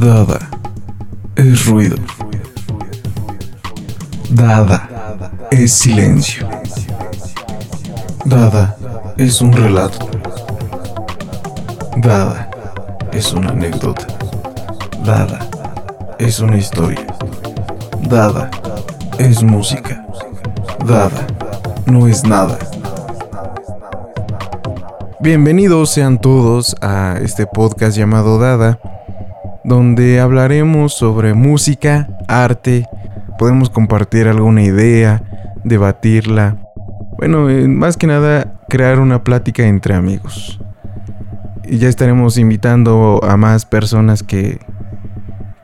Dada es ruido. Dada es silencio. Dada es un relato. Dada es una anécdota. Dada es una historia. Dada es música. Dada no es nada. Bienvenidos sean todos a este podcast llamado Dada, donde hablaremos sobre música, arte, podemos compartir alguna idea, debatirla, bueno, eh, más que nada crear una plática entre amigos. Y ya estaremos invitando a más personas que,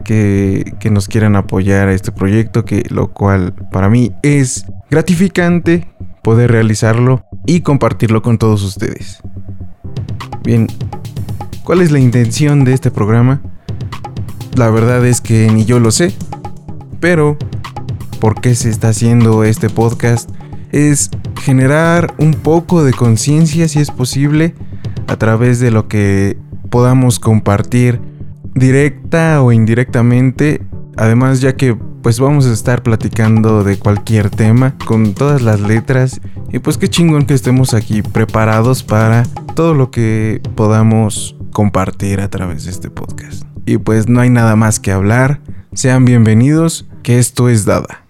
que, nos quieran apoyar a este proyecto, que lo cual para mí es gratificante poder realizarlo y compartirlo con todos ustedes. Bien, ¿cuál es la intención de este programa? La verdad es que ni yo lo sé, pero ¿por qué se está haciendo este podcast? Es generar un poco de conciencia, si es posible, a través de lo que podamos compartir directa o indirectamente. Además, ya que pues vamos a estar platicando de cualquier tema con todas las letras y pues qué chingón que estemos aquí preparados para todo lo que podamos compartir a través de este podcast. Y pues no hay nada más que hablar. Sean bienvenidos, que esto es Dada.